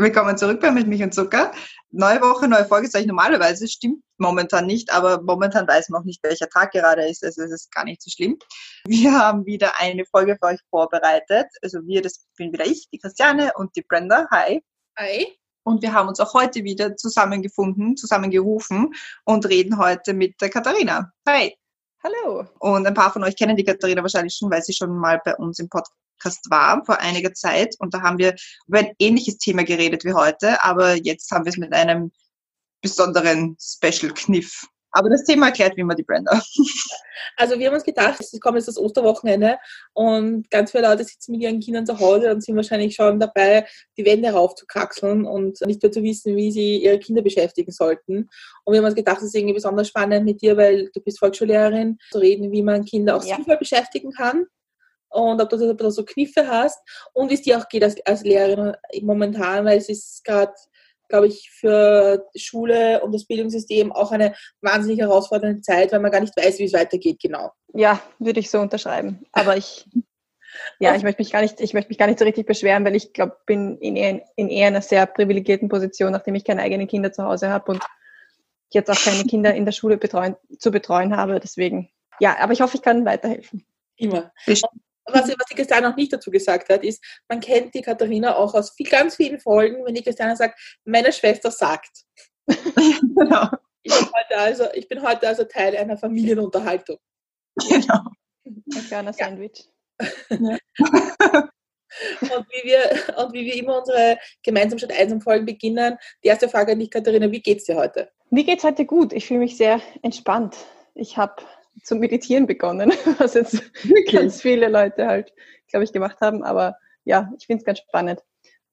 Willkommen zurück bei Mit Milch und Zucker. Neue Woche, neue Folge, sage ich normalerweise, stimmt momentan nicht, aber momentan weiß man auch nicht, welcher Tag gerade ist, also es ist gar nicht so schlimm. Wir haben wieder eine Folge für euch vorbereitet. Also wir, das bin wieder ich, die Christiane und die Brenda. Hi. Hi. Und wir haben uns auch heute wieder zusammengefunden, zusammengerufen und reden heute mit der Katharina. Hi. Hallo. Und ein paar von euch kennen die Katharina wahrscheinlich schon, weil sie schon mal bei uns im Podcast war vor einiger Zeit. Und da haben wir über ein ähnliches Thema geredet wie heute, aber jetzt haben wir es mit einem besonderen Special-Kniff. Aber das Thema erklärt wie immer die Brenda. Also wir haben uns gedacht, es kommt jetzt das Osterwochenende und ganz viele Leute sitzen mit ihren Kindern zu Hause und sind wahrscheinlich schon dabei, die Wände raufzukraxeln und nicht mehr zu wissen, wie sie ihre Kinder beschäftigen sollten. Und wir haben uns gedacht, es ist irgendwie besonders spannend mit dir, weil du bist Volksschullehrerin, zu reden, wie man Kinder auch ja. sinnvoll beschäftigen kann und ob du da so Kniffe hast und wie es dir auch geht als, als Lehrerin momentan, weil es ist gerade, glaube ich, für Schule und das Bildungssystem auch eine wahnsinnig herausfordernde Zeit, weil man gar nicht weiß, wie es weitergeht, genau. Ja, würde ich so unterschreiben. Aber ich, ja, ich möchte mich gar nicht, ich möchte mich gar nicht so richtig beschweren, weil ich glaube, bin in eher, in eher einer sehr privilegierten Position, nachdem ich keine eigenen Kinder zu Hause habe und jetzt auch keine Kinder in der Schule betreuen, zu betreuen habe. Deswegen, ja, aber ich hoffe, ich kann weiterhelfen. Immer was, was die Christiane noch nicht dazu gesagt hat, ist, man kennt die Katharina auch aus viel, ganz vielen Folgen, wenn die Christiane sagt, meine Schwester sagt. genau. Ich bin, heute also, ich bin heute also Teil einer Familienunterhaltung. Genau. Ein kleiner. Sandwich. Ja. und, wie wir, und wie wir immer unsere gemeinsam statt einsam Folgen beginnen, die erste Frage an dich, Katharina, wie geht's dir heute? Mir geht's heute gut. Ich fühle mich sehr entspannt. Ich habe zu meditieren begonnen, was jetzt okay. ganz viele Leute halt, glaube ich, gemacht haben. Aber ja, ich finde es ganz spannend.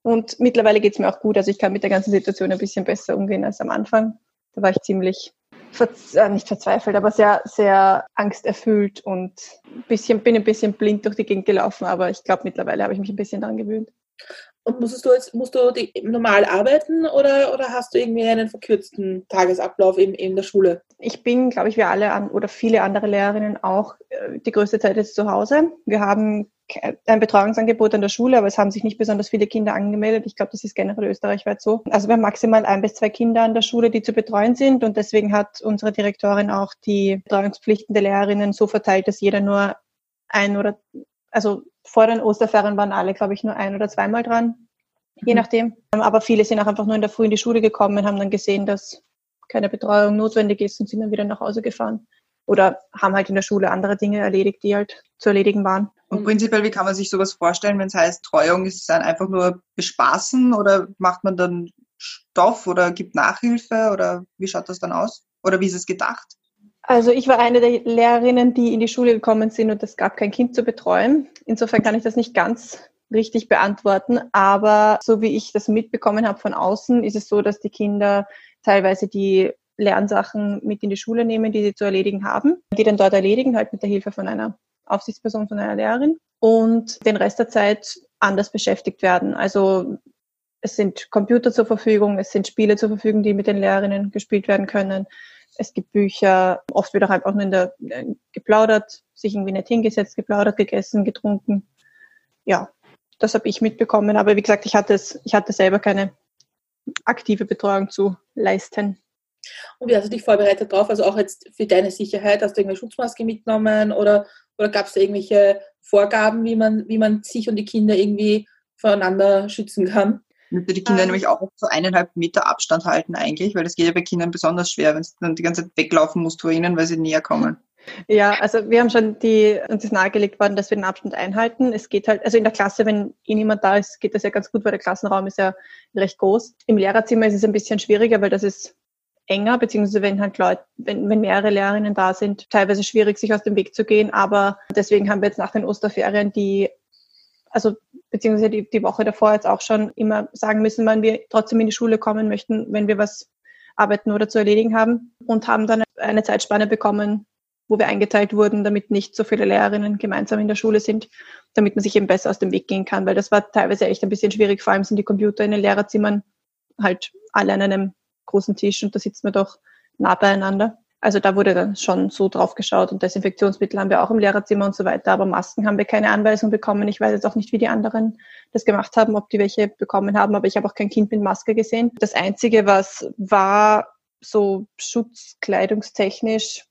Und mittlerweile geht es mir auch gut. Also ich kann mit der ganzen Situation ein bisschen besser umgehen als am Anfang. Da war ich ziemlich, äh, nicht verzweifelt, aber sehr, sehr angsterfüllt und bisschen, bin ein bisschen blind durch die Gegend gelaufen. Aber ich glaube, mittlerweile habe ich mich ein bisschen daran gewöhnt. Und musstest du jetzt, musst du die, normal arbeiten oder, oder hast du irgendwie einen verkürzten Tagesablauf in, in der Schule? Ich bin, glaube ich, wir alle an, oder viele andere Lehrerinnen auch äh, die größte Zeit jetzt zu Hause. Wir haben ein Betreuungsangebot an der Schule, aber es haben sich nicht besonders viele Kinder angemeldet. Ich glaube, das ist generell österreichweit so. Also wir haben maximal ein bis zwei Kinder an der Schule, die zu betreuen sind und deswegen hat unsere Direktorin auch die Betreuungspflichten der Lehrerinnen so verteilt, dass jeder nur ein oder also vor den Osterferien waren alle, glaube ich, nur ein oder zweimal dran, je mhm. nachdem. Aber viele sind auch einfach nur in der Früh in die Schule gekommen und haben dann gesehen, dass keine Betreuung notwendig ist und sind dann wieder nach Hause gefahren. Oder haben halt in der Schule andere Dinge erledigt, die halt zu erledigen waren. Und prinzipiell, wie kann man sich sowas vorstellen, wenn es heißt Treuung? Ist es dann einfach nur bespaßen oder macht man dann Stoff oder gibt Nachhilfe oder wie schaut das dann aus? Oder wie ist es gedacht? Also ich war eine der Lehrerinnen, die in die Schule gekommen sind und es gab kein Kind zu betreuen. Insofern kann ich das nicht ganz richtig beantworten, aber so wie ich das mitbekommen habe von außen, ist es so, dass die Kinder teilweise die Lernsachen mit in die Schule nehmen, die sie zu erledigen haben, die dann dort erledigen, halt mit der Hilfe von einer Aufsichtsperson, von einer Lehrerin und den Rest der Zeit anders beschäftigt werden. Also es sind Computer zur Verfügung, es sind Spiele zur Verfügung, die mit den Lehrerinnen gespielt werden können es gibt Bücher, oft wird auch einfach nur in der, äh, geplaudert, sich irgendwie nicht hingesetzt, geplaudert, gegessen, getrunken. Ja, das habe ich mitbekommen. Aber wie gesagt, ich hatte es, ich hatte selber keine aktive Betreuung zu leisten. Und wie hast du dich vorbereitet drauf? Also auch jetzt für deine Sicherheit, hast du irgendeine Schutzmaske mitgenommen oder, oder gab es da irgendwelche Vorgaben, wie man, wie man sich und die Kinder irgendwie voneinander schützen kann? Müsste die Kinder ähm, nämlich auch so eineinhalb Meter Abstand halten eigentlich, weil das geht ja bei Kindern besonders schwer, wenn du dann die ganze Zeit weglaufen musst vor ihnen, weil sie näher kommen. Ja, also wir haben schon die, uns ist nahegelegt worden, dass wir den Abstand einhalten. Es geht halt, also in der Klasse, wenn eh niemand da ist, geht das ja ganz gut, weil der Klassenraum ist ja recht groß. Im Lehrerzimmer ist es ein bisschen schwieriger, weil das ist enger, beziehungsweise wenn halt Leute, wenn, wenn mehrere Lehrerinnen da sind, teilweise schwierig, sich aus dem Weg zu gehen. Aber deswegen haben wir jetzt nach den Osterferien die also beziehungsweise die, die Woche davor jetzt auch schon immer sagen müssen, wann wir trotzdem in die Schule kommen möchten, wenn wir was arbeiten oder zu erledigen haben und haben dann eine Zeitspanne bekommen, wo wir eingeteilt wurden, damit nicht so viele Lehrerinnen gemeinsam in der Schule sind, damit man sich eben besser aus dem Weg gehen kann, weil das war teilweise echt ein bisschen schwierig. Vor allem sind die Computer in den Lehrerzimmern halt alle an einem großen Tisch und da sitzt man doch nah beieinander. Also da wurde dann schon so drauf geschaut und Desinfektionsmittel haben wir auch im Lehrerzimmer und so weiter, aber Masken haben wir keine Anweisung bekommen. Ich weiß jetzt auch nicht, wie die anderen das gemacht haben, ob die welche bekommen haben, aber ich habe auch kein Kind mit Maske gesehen. Das Einzige, was war so schutzkleidungstechnisch,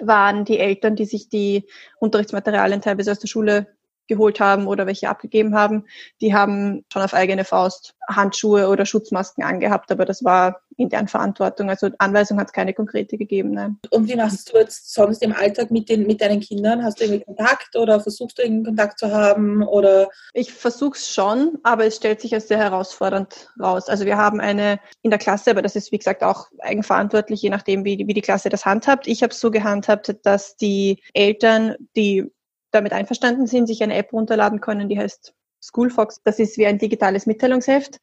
waren die Eltern, die sich die Unterrichtsmaterialien teilweise aus der Schule geholt haben oder welche abgegeben haben, die haben schon auf eigene Faust Handschuhe oder Schutzmasken angehabt, aber das war in deren Verantwortung. Also Anweisung hat es keine konkrete gegeben. Nein. Und wie machst du jetzt sonst im Alltag mit, den, mit deinen Kindern? Hast du irgendwie Kontakt oder versuchst du irgendwie Kontakt zu haben? Oder? Ich versuche es schon, aber es stellt sich als sehr herausfordernd raus. Also wir haben eine in der Klasse, aber das ist wie gesagt auch eigenverantwortlich, je nachdem, wie, wie die Klasse das handhabt. Ich habe es so gehandhabt, dass die Eltern, die damit einverstanden sind, sich eine App runterladen können, die heißt Schoolfox. Das ist wie ein digitales Mitteilungsheft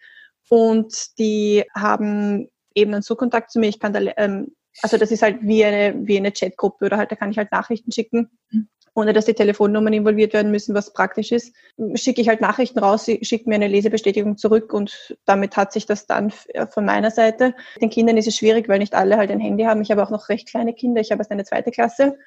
und die haben eben dann so Kontakt zu mir. Ich kann da, ähm, also das ist halt wie eine, wie eine Chatgruppe oder halt, da kann ich halt Nachrichten schicken, mhm. ohne dass die Telefonnummern involviert werden müssen, was praktisch ist. Schicke ich halt Nachrichten raus, sie schickt mir eine Lesebestätigung zurück und damit hat sich das dann äh, von meiner Seite. Den Kindern ist es schwierig, weil nicht alle halt ein Handy haben. Ich habe auch noch recht kleine Kinder. Ich habe erst eine zweite Klasse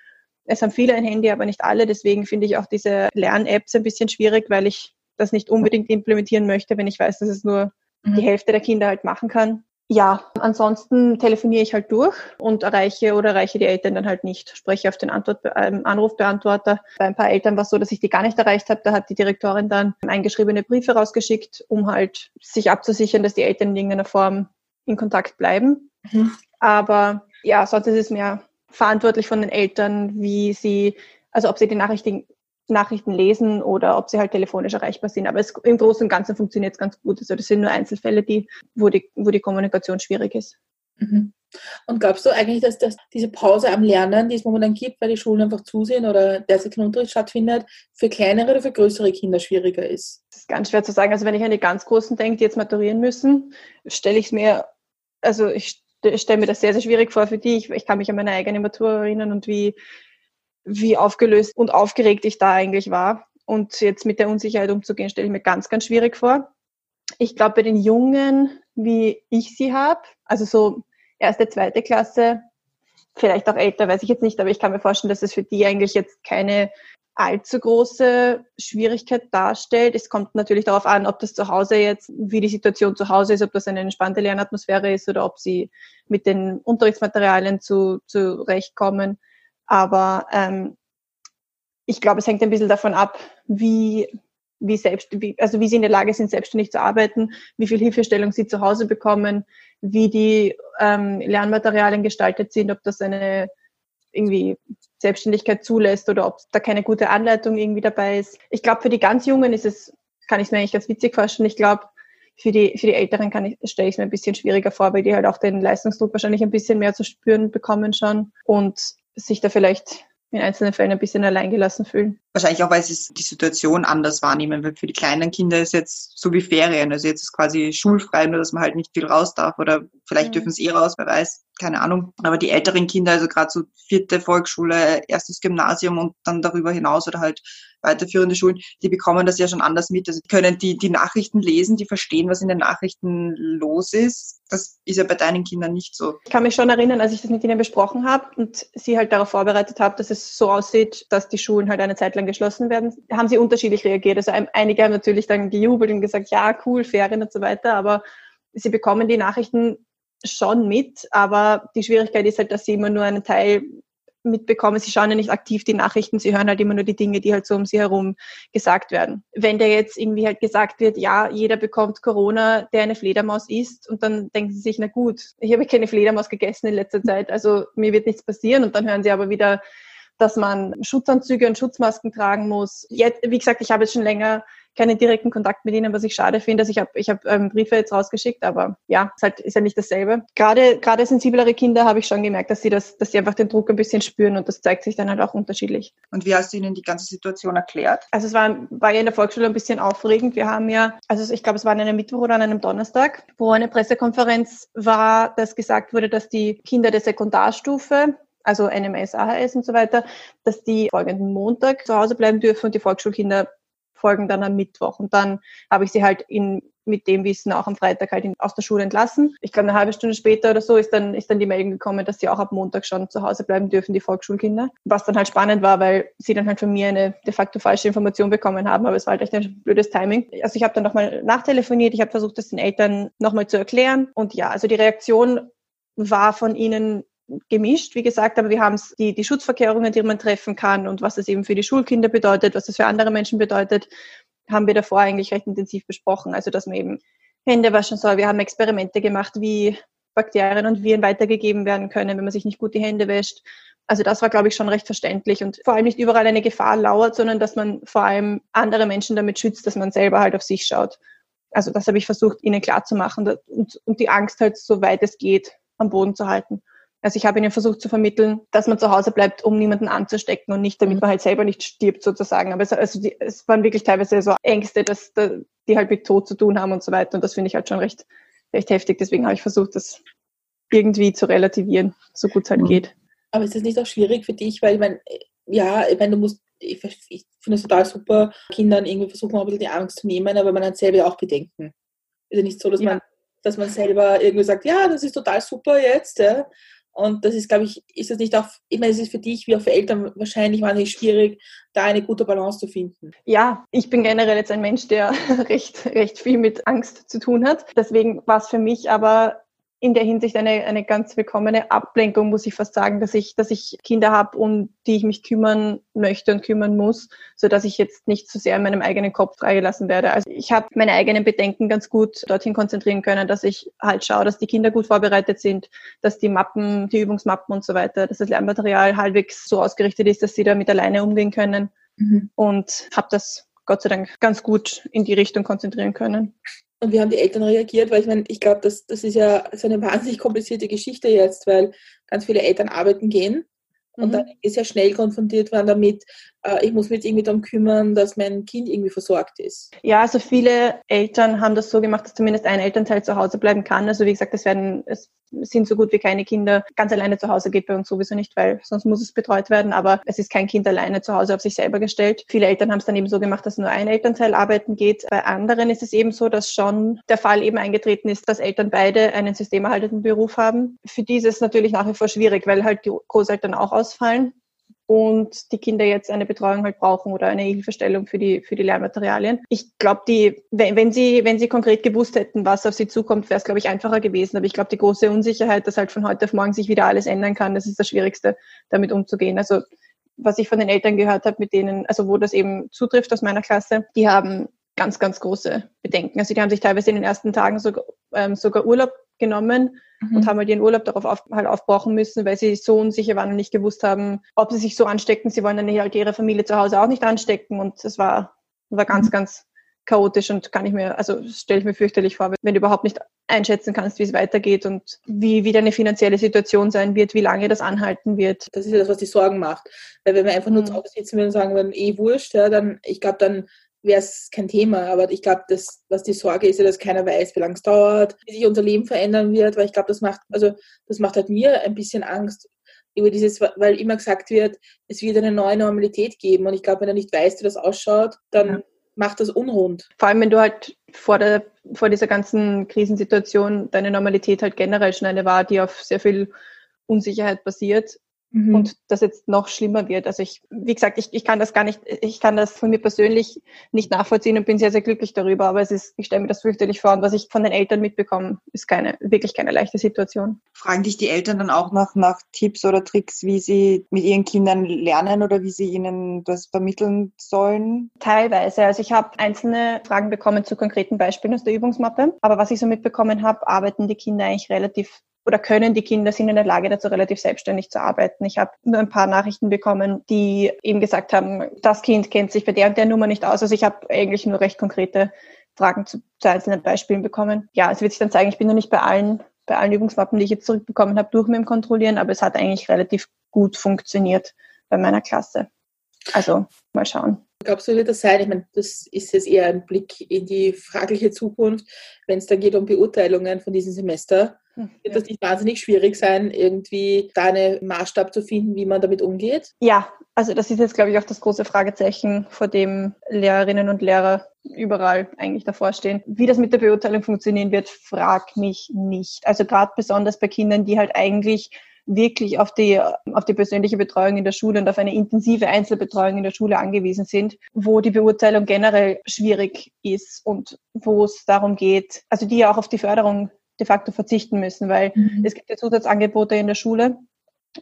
es haben viele ein Handy, aber nicht alle. Deswegen finde ich auch diese Lern-Apps ein bisschen schwierig, weil ich das nicht unbedingt implementieren möchte, wenn ich weiß, dass es nur mhm. die Hälfte der Kinder halt machen kann. Ja, ansonsten telefoniere ich halt durch und erreiche oder erreiche die Eltern dann halt nicht. Spreche auf den Antwort, ähm, Anrufbeantworter. Bei ein paar Eltern war es so, dass ich die gar nicht erreicht habe. Da hat die Direktorin dann eingeschriebene Briefe rausgeschickt, um halt sich abzusichern, dass die Eltern in irgendeiner Form in Kontakt bleiben. Mhm. Aber ja, sonst ist es mehr verantwortlich von den Eltern, wie sie, also ob sie die Nachrichten, Nachrichten lesen oder ob sie halt telefonisch erreichbar sind. Aber es, im Großen und Ganzen funktioniert es ganz gut. Also das sind nur Einzelfälle, die, wo, die, wo die Kommunikation schwierig ist. Mhm. Und glaubst du eigentlich, dass das, diese Pause am Lernen, die es momentan gibt, weil die Schulen einfach zusehen oder derzeit kein Unterricht stattfindet, für kleinere oder für größere Kinder schwieriger ist? Das ist ganz schwer zu sagen. Also wenn ich an die ganz Großen denke, die jetzt maturieren müssen, stelle ich es mir, also ich ich stelle mir das sehr, sehr schwierig vor für die. Ich, kann mich an meine eigene Matur erinnern und wie, wie aufgelöst und aufgeregt ich da eigentlich war. Und jetzt mit der Unsicherheit umzugehen, stelle ich mir ganz, ganz schwierig vor. Ich glaube, bei den Jungen, wie ich sie habe, also so erste, zweite Klasse, vielleicht auch älter, weiß ich jetzt nicht, aber ich kann mir vorstellen, dass es für die eigentlich jetzt keine allzu große Schwierigkeit darstellt. Es kommt natürlich darauf an, ob das zu Hause jetzt, wie die Situation zu Hause ist, ob das eine entspannte Lernatmosphäre ist oder ob sie mit den Unterrichtsmaterialien zu, zurechtkommen. Aber ähm, ich glaube, es hängt ein bisschen davon ab, wie, wie selbst, wie, also wie sie in der Lage sind, selbstständig zu arbeiten, wie viel Hilfestellung sie zu Hause bekommen, wie die ähm, Lernmaterialien gestaltet sind, ob das eine irgendwie Selbstständigkeit zulässt oder ob da keine gute Anleitung irgendwie dabei ist. Ich glaube, für die ganz Jungen ist es, kann ich es mir eigentlich ganz witzig vorstellen. Ich glaube, für die, für die Älteren kann ich, stelle ich es mir ein bisschen schwieriger vor, weil die halt auch den Leistungsdruck wahrscheinlich ein bisschen mehr zu spüren bekommen schon und sich da vielleicht in einzelnen Fällen ein bisschen alleingelassen fühlen. Wahrscheinlich auch, weil sie die Situation anders wahrnehmen, weil für die kleinen Kinder ist jetzt so wie Ferien, also jetzt ist quasi schulfrei, nur dass man halt nicht viel raus darf oder vielleicht mhm. dürfen sie eh raus, wer weiß, keine Ahnung. Aber die älteren Kinder, also gerade so vierte Volksschule, erstes Gymnasium und dann darüber hinaus oder halt weiterführende Schulen, die bekommen das ja schon anders mit. Also können die, die Nachrichten lesen, die verstehen, was in den Nachrichten los ist. Das ist ja bei deinen Kindern nicht so. Ich kann mich schon erinnern, als ich das mit ihnen besprochen habe und sie halt darauf vorbereitet habe, dass es so aussieht, dass die Schulen halt eine Zeit lang geschlossen werden, haben sie unterschiedlich reagiert. Also einige haben natürlich dann gejubelt und gesagt, ja, cool, Ferien und so weiter, aber sie bekommen die Nachrichten schon mit, aber die Schwierigkeit ist halt, dass sie immer nur einen Teil mitbekommen. Sie schauen ja nicht aktiv die Nachrichten, sie hören halt immer nur die Dinge, die halt so um sie herum gesagt werden. Wenn der jetzt irgendwie halt gesagt wird, ja, jeder bekommt Corona, der eine Fledermaus isst, und dann denken sie sich, na gut, ich habe keine Fledermaus gegessen in letzter Zeit, also mir wird nichts passieren, und dann hören sie aber wieder, dass man Schutzanzüge und Schutzmasken tragen muss. Jetzt, wie gesagt, ich habe jetzt schon länger keinen direkten Kontakt mit ihnen, was ich schade finde. Also ich habe ich hab, ähm, Briefe jetzt rausgeschickt, aber ja, ist, halt, ist ja nicht dasselbe. Gerade gerade sensiblere Kinder habe ich schon gemerkt, dass sie das, dass sie einfach den Druck ein bisschen spüren und das zeigt sich dann halt auch unterschiedlich. Und wie hast du ihnen die ganze Situation erklärt? Also es war, war ja in der Volksschule ein bisschen aufregend. Wir haben ja, also ich glaube, es war an einem Mittwoch oder an einem Donnerstag, wo eine Pressekonferenz war, dass gesagt wurde, dass die Kinder der Sekundarstufe also NMS, AHS und so weiter, dass die folgenden Montag zu Hause bleiben dürfen und die Volksschulkinder folgen dann am Mittwoch. Und dann habe ich sie halt in, mit dem Wissen auch am Freitag halt in, aus der Schule entlassen. Ich glaube, eine halbe Stunde später oder so ist dann, ist dann die Meldung gekommen, dass sie auch ab Montag schon zu Hause bleiben dürfen, die Volksschulkinder. Was dann halt spannend war, weil sie dann halt von mir eine de facto falsche Information bekommen haben, aber es war halt echt ein blödes Timing. Also ich habe dann nochmal nachtelefoniert, ich habe versucht, das den Eltern nochmal zu erklären. Und ja, also die Reaktion war von ihnen gemischt, wie gesagt, aber wir haben die, die Schutzverkehrungen, die man treffen kann und was das eben für die Schulkinder bedeutet, was das für andere Menschen bedeutet, haben wir davor eigentlich recht intensiv besprochen. Also, dass man eben Hände waschen soll. Wir haben Experimente gemacht, wie Bakterien und Viren weitergegeben werden können, wenn man sich nicht gut die Hände wäscht. Also das war, glaube ich, schon recht verständlich und vor allem nicht überall eine Gefahr lauert, sondern dass man vor allem andere Menschen damit schützt, dass man selber halt auf sich schaut. Also das habe ich versucht, ihnen klarzumachen und, und die Angst halt, so weit es geht, am Boden zu halten. Also ich habe ihnen versucht zu vermitteln, dass man zu Hause bleibt, um niemanden anzustecken und nicht, damit mhm. man halt selber nicht stirbt sozusagen. Aber es, also die, es waren wirklich teilweise so Ängste, dass die halt mit Tod zu tun haben und so weiter. Und das finde ich halt schon recht, recht heftig. Deswegen habe ich versucht, das irgendwie zu relativieren, so gut es halt mhm. geht. Aber ist das nicht auch schwierig für dich? Weil ich meine, ja, ich meine, du musst, ich, ich finde es total super, Kindern irgendwie versuchen, ein bisschen die Angst zu nehmen, aber man hat selber auch Bedenken. Ist ja nicht so, dass ja. man dass man selber irgendwie sagt, ja, das ist total super jetzt, ja, und das ist, glaube ich, ist das nicht auch, ich meine, es ist für dich wie auch für Eltern wahrscheinlich wahnsinnig schwierig, da eine gute Balance zu finden. Ja, ich bin generell jetzt ein Mensch, der recht, recht viel mit Angst zu tun hat. Deswegen war es für mich aber in der Hinsicht eine, eine ganz willkommene Ablenkung, muss ich fast sagen, dass ich, dass ich Kinder habe, um die ich mich kümmern möchte und kümmern muss, so dass ich jetzt nicht zu so sehr in meinem eigenen Kopf freigelassen werde. Also ich habe meine eigenen Bedenken ganz gut dorthin konzentrieren können, dass ich halt schaue, dass die Kinder gut vorbereitet sind, dass die Mappen, die Übungsmappen und so weiter, dass das Lernmaterial halbwegs so ausgerichtet ist, dass sie damit alleine umgehen können mhm. und habe das Gott sei Dank ganz gut in die Richtung konzentrieren können. Und wie haben die Eltern reagiert? Weil ich meine, ich glaube, das, das ist ja so eine wahnsinnig komplizierte Geschichte jetzt, weil ganz viele Eltern arbeiten gehen und mhm. dann ist ja schnell konfrontiert werden damit, ich muss mich irgendwie darum kümmern, dass mein Kind irgendwie versorgt ist. Ja, also viele Eltern haben das so gemacht, dass zumindest ein Elternteil zu Hause bleiben kann. Also wie gesagt, es werden, es sind so gut wie keine Kinder ganz alleine zu Hause geht bei uns sowieso nicht, weil sonst muss es betreut werden. Aber es ist kein Kind alleine zu Hause auf sich selber gestellt. Viele Eltern haben es dann eben so gemacht, dass nur ein Elternteil arbeiten geht. Bei anderen ist es eben so, dass schon der Fall eben eingetreten ist, dass Eltern beide einen systemerhaltenden Beruf haben. Für die ist es natürlich nach wie vor schwierig, weil halt die Großeltern auch ausfallen und die Kinder jetzt eine Betreuung halt brauchen oder eine Hilfestellung für die, für die Lernmaterialien. Ich glaube, die, wenn, wenn sie, wenn sie konkret gewusst hätten, was auf sie zukommt, wäre es, glaube ich, einfacher gewesen. Aber ich glaube, die große Unsicherheit, dass halt von heute auf morgen sich wieder alles ändern kann, das ist das Schwierigste, damit umzugehen. Also, was ich von den Eltern gehört habe, mit denen, also wo das eben zutrifft aus meiner Klasse, die haben ganz, ganz große Bedenken. Also die haben sich teilweise in den ersten Tagen sogar, ähm, sogar Urlaub genommen mhm. und haben halt ihren Urlaub darauf auf, halt aufbrauchen müssen, weil sie so unsicher waren und nicht gewusst haben, ob sie sich so anstecken. Sie wollen dann halt ihre Familie zu Hause auch nicht anstecken und es war, war ganz, mhm. ganz chaotisch und kann ich mir, also stelle ich mir fürchterlich vor, wenn du überhaupt nicht einschätzen kannst, wie es weitergeht und wie, wie deine finanzielle Situation sein wird, wie lange das anhalten wird. Das ist ja das, was die Sorgen macht. Weil wenn wir einfach nur mhm. zu Hause sitzen würden und sagen würden, eh wurscht, ja, dann, ich glaube, dann wäre es kein Thema. Aber ich glaube, das, was die Sorge ist, ja, dass keiner weiß, wie lange es dauert, wie sich unser Leben verändern wird, weil ich glaube, das macht, also das macht halt mir ein bisschen Angst über dieses, weil immer gesagt wird, es wird eine neue Normalität geben. Und ich glaube, wenn du nicht weißt, wie das ausschaut, dann ja. macht das unrund. Vor allem, wenn du halt vor der vor dieser ganzen Krisensituation deine Normalität halt generell schon eine war, die auf sehr viel Unsicherheit basiert, Mhm. Und das jetzt noch schlimmer wird. Also ich, wie gesagt, ich, ich kann das gar nicht, ich kann das von mir persönlich nicht nachvollziehen und bin sehr, sehr glücklich darüber. Aber es ist, ich stelle mir das fürchterlich vor. Und was ich von den Eltern mitbekomme, ist keine, wirklich keine leichte Situation. Fragen dich die Eltern dann auch nach, nach Tipps oder Tricks, wie sie mit ihren Kindern lernen oder wie sie ihnen das vermitteln sollen? Teilweise. Also ich habe einzelne Fragen bekommen zu konkreten Beispielen aus der Übungsmappe. Aber was ich so mitbekommen habe, arbeiten die Kinder eigentlich relativ oder können die Kinder sind in der Lage dazu, relativ selbstständig zu arbeiten. Ich habe nur ein paar Nachrichten bekommen, die eben gesagt haben, das Kind kennt sich bei der und der Nummer nicht aus. Also ich habe eigentlich nur recht konkrete Fragen zu, zu einzelnen Beispielen bekommen. Ja, es wird sich dann zeigen, ich bin noch nicht bei allen, bei allen Übungsmappen, die ich jetzt zurückbekommen habe, durch mit dem Kontrollieren, aber es hat eigentlich relativ gut funktioniert bei meiner Klasse. Also mal schauen. Glaubst du, wird das sein? Ich meine, das ist jetzt eher ein Blick in die fragliche Zukunft, wenn es dann geht um Beurteilungen von diesem Semester. Hm, wird das nicht wahnsinnig schwierig sein, irgendwie da einen Maßstab zu finden, wie man damit umgeht? Ja, also das ist jetzt, glaube ich, auch das große Fragezeichen, vor dem Lehrerinnen und Lehrer überall eigentlich davor stehen. Wie das mit der Beurteilung funktionieren wird, frag mich nicht. Also gerade besonders bei Kindern, die halt eigentlich wirklich auf die, auf die persönliche Betreuung in der Schule und auf eine intensive Einzelbetreuung in der Schule angewiesen sind, wo die Beurteilung generell schwierig ist und wo es darum geht, also die ja auch auf die Förderung de facto verzichten müssen, weil mhm. es gibt ja Zusatzangebote in der Schule.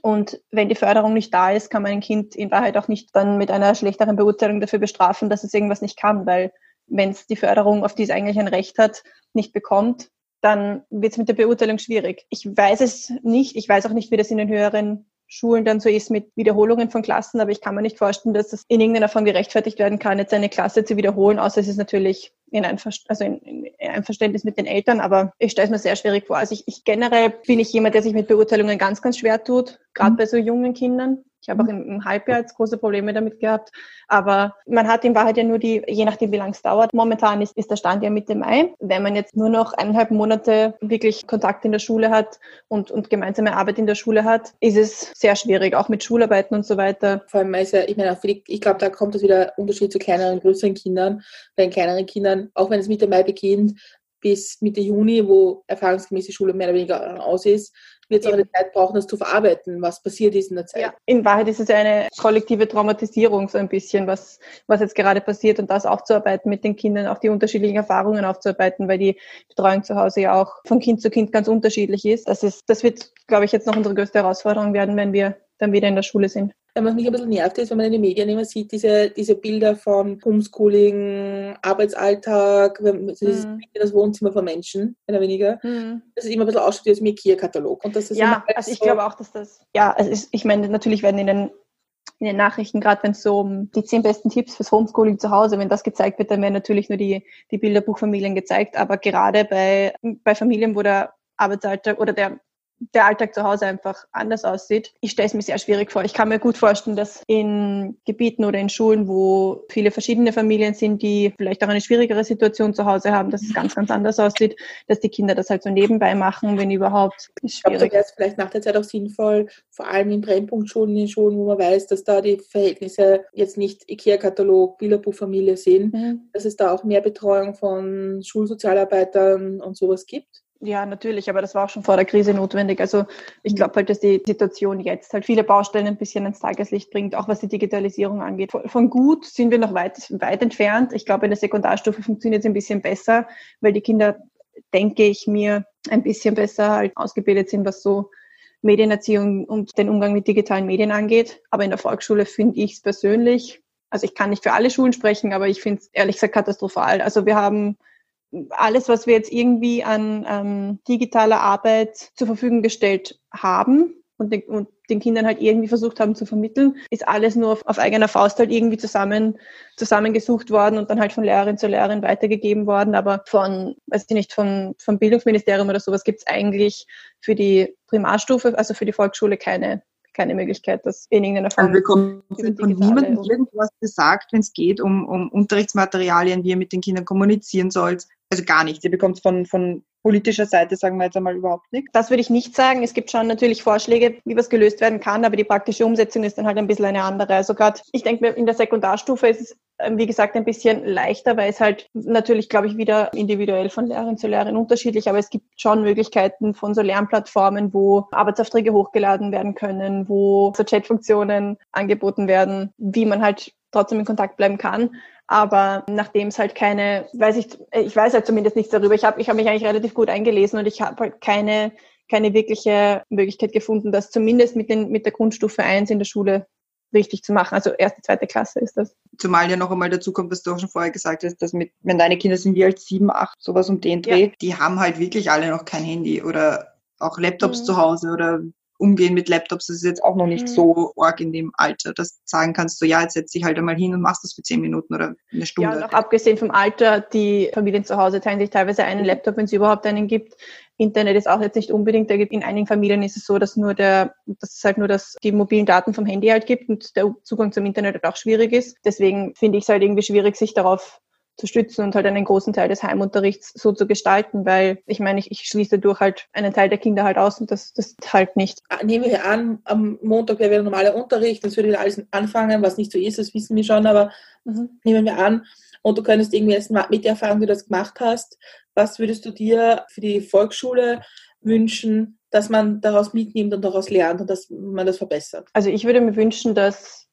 Und wenn die Förderung nicht da ist, kann man ein Kind in Wahrheit auch nicht dann mit einer schlechteren Beurteilung dafür bestrafen, dass es irgendwas nicht kann, weil wenn es die Förderung, auf die es eigentlich ein Recht hat, nicht bekommt, dann wird es mit der Beurteilung schwierig. Ich weiß es nicht. Ich weiß auch nicht, wie das in den höheren Schulen dann so ist mit Wiederholungen von Klassen, aber ich kann mir nicht vorstellen, dass es in irgendeiner Form gerechtfertigt werden kann, jetzt eine Klasse zu wiederholen, außer es ist natürlich in, Einver also in, in Einverständnis mit den Eltern, aber ich stelle es mir sehr schwierig vor. Also ich, ich generell bin ich jemand, der sich mit Beurteilungen ganz, ganz schwer tut, gerade mhm. bei so jungen Kindern. Ich habe auch im, im Halbjahr jetzt große Probleme damit gehabt. Aber man hat in Wahrheit ja nur die, je nachdem wie lange es dauert. Momentan ist, ist der Stand ja Mitte Mai. Wenn man jetzt nur noch eineinhalb Monate wirklich Kontakt in der Schule hat und, und gemeinsame Arbeit in der Schule hat, ist es sehr schwierig, auch mit Schularbeiten und so weiter. Vor allem, ist ja, ich meine, ich glaube, da kommt es wieder Unterschied zu kleineren und größeren Kindern. Bei den kleineren Kindern, auch wenn es Mitte Mai beginnt, bis Mitte Juni, wo erfahrungsgemäß die Schule mehr oder weniger aus ist, wird es auch eine Zeit brauchen, das zu verarbeiten, was passiert ist in der Zeit. Ja, in Wahrheit ist es eine kollektive Traumatisierung, so ein bisschen, was, was jetzt gerade passiert und das aufzuarbeiten mit den Kindern, auch die unterschiedlichen Erfahrungen aufzuarbeiten, weil die Betreuung zu Hause ja auch von Kind zu Kind ganz unterschiedlich ist. Das ist, das wird, glaube ich, jetzt noch unsere größte Herausforderung werden, wenn wir dann wieder in der Schule sind was mich ein bisschen nervt ist, wenn man in den Medien immer sieht, diese, diese Bilder von Homeschooling, Arbeitsalltag, das, mhm. das Wohnzimmer von Menschen, mehr oder weniger. Mhm. Das ist immer ein bisschen ausschaut wie das Mikir-Katalog. ja, also ich so glaube auch, dass das, ja, also ist, ich meine, natürlich werden in den in den Nachrichten, gerade wenn es so um die zehn besten Tipps fürs Homeschooling zu Hause, wenn das gezeigt wird, dann werden natürlich nur die, die Bilderbuchfamilien gezeigt. Aber gerade bei, bei Familien, wo der Arbeitsalltag oder der der Alltag zu Hause einfach anders aussieht. Ich stelle es mir sehr schwierig vor. Ich kann mir gut vorstellen, dass in Gebieten oder in Schulen, wo viele verschiedene Familien sind, die vielleicht auch eine schwierigere Situation zu Hause haben, dass es ganz, ganz anders aussieht, dass die Kinder das halt so nebenbei machen, wenn überhaupt. Ist schwierig. Ich glaube, wäre es vielleicht nach der Zeit auch sinnvoll, vor allem in Brennpunktschulen, in Schulen, wo man weiß, dass da die Verhältnisse jetzt nicht IKEA-Katalog, Bilderbuchfamilie sind, mhm. dass es da auch mehr Betreuung von Schulsozialarbeitern und sowas gibt. Ja, natürlich, aber das war auch schon vor der Krise notwendig. Also ich mhm. glaube halt, dass die Situation jetzt halt viele Baustellen ein bisschen ins Tageslicht bringt, auch was die Digitalisierung angeht. Von gut sind wir noch weit, weit entfernt. Ich glaube, in der Sekundarstufe funktioniert es ein bisschen besser, weil die Kinder, denke ich mir, ein bisschen besser halt ausgebildet sind, was so Medienerziehung und den Umgang mit digitalen Medien angeht. Aber in der Volksschule finde ich es persönlich, also ich kann nicht für alle Schulen sprechen, aber ich finde es ehrlich gesagt katastrophal. Also wir haben alles, was wir jetzt irgendwie an ähm, digitaler Arbeit zur Verfügung gestellt haben und den, und den, Kindern halt irgendwie versucht haben zu vermitteln, ist alles nur auf, auf, eigener Faust halt irgendwie zusammen zusammengesucht worden und dann halt von Lehrerin zu Lehrerin weitergegeben worden. Aber von, weiß ich nicht, von, vom Bildungsministerium oder sowas gibt es eigentlich für die Primarstufe, also für die Volksschule keine keine Möglichkeit, dass in irgendeiner Form. Also bekommt von niemandem irgendwas gesagt, wenn es geht um, um Unterrichtsmaterialien, wie ihr mit den Kindern kommunizieren sollt. Also gar nichts. Ihr bekommt von, von politischer Seite, sagen wir jetzt einmal, überhaupt nichts. Das würde ich nicht sagen. Es gibt schon natürlich Vorschläge, wie was gelöst werden kann, aber die praktische Umsetzung ist dann halt ein bisschen eine andere. Also gerade, ich denke mir, in der Sekundarstufe ist es, ähm, wie gesagt, ein bisschen leichter, weil es halt natürlich, glaube ich, wieder individuell von Lehrerin zu Lehrerin unterschiedlich, aber es gibt schon Möglichkeiten von so Lernplattformen, wo Arbeitsaufträge hochgeladen werden können, wo so Chatfunktionen angeboten werden, wie man halt trotzdem in Kontakt bleiben kann. Aber nachdem es halt keine, weiß ich, ich weiß halt zumindest nichts darüber. Ich habe ich hab mich eigentlich relativ gut eingelesen und ich habe halt keine, keine wirkliche Möglichkeit gefunden, das zumindest mit, den, mit der Grundstufe 1 in der Schule richtig zu machen. Also erste, zweite Klasse ist das. Zumal ja noch einmal dazu kommt, was du auch schon vorher gesagt hast, dass mit, wenn deine Kinder sind wie alt sieben, acht, sowas um den Dreh, ja. die haben halt wirklich alle noch kein Handy oder auch Laptops mhm. zu Hause oder umgehen mit Laptops. Das ist jetzt auch noch nicht Mhm. so arg in dem Alter, dass du sagen kannst, so ja, jetzt setz dich halt einmal hin und machst das für zehn Minuten oder eine Ja, Stunde. und auch abgesehen vom Alter, die Familien zu Hause teilen sich teilweise einen Laptop, wenn es überhaupt einen gibt. Internet ist auch jetzt nicht unbedingt, da gibt- in einigen Familien ist es so, dass nur der, dass es halt nur das, die mobilen Daten vom Handy halt gibt und der Zugang zum Internet halt auch schwierig ist. Deswegen finde ich es halt irgendwie schwierig, sich darauf zu stützen und halt einen großen Teil des Heimunterrichts so zu gestalten, weil ich meine, ich, ich schließe dadurch halt einen Teil der Kinder halt aus und das, das halt nicht. Ah, Nehmen wir an, am Montag wäre wieder normaler Unterricht, das würde wieder alles anfangen, was nicht so ist, das wissen wir schon, aber nehmen wir an, und du könntest irgendwie jetzt mal mit der Erfahrung, die du das gemacht hast, was würdest du dir für die Volksschule wünschen, dass man daraus mitnimmt und daraus lernt und dass man das verbessert? Also ich würde mir wünschen, dass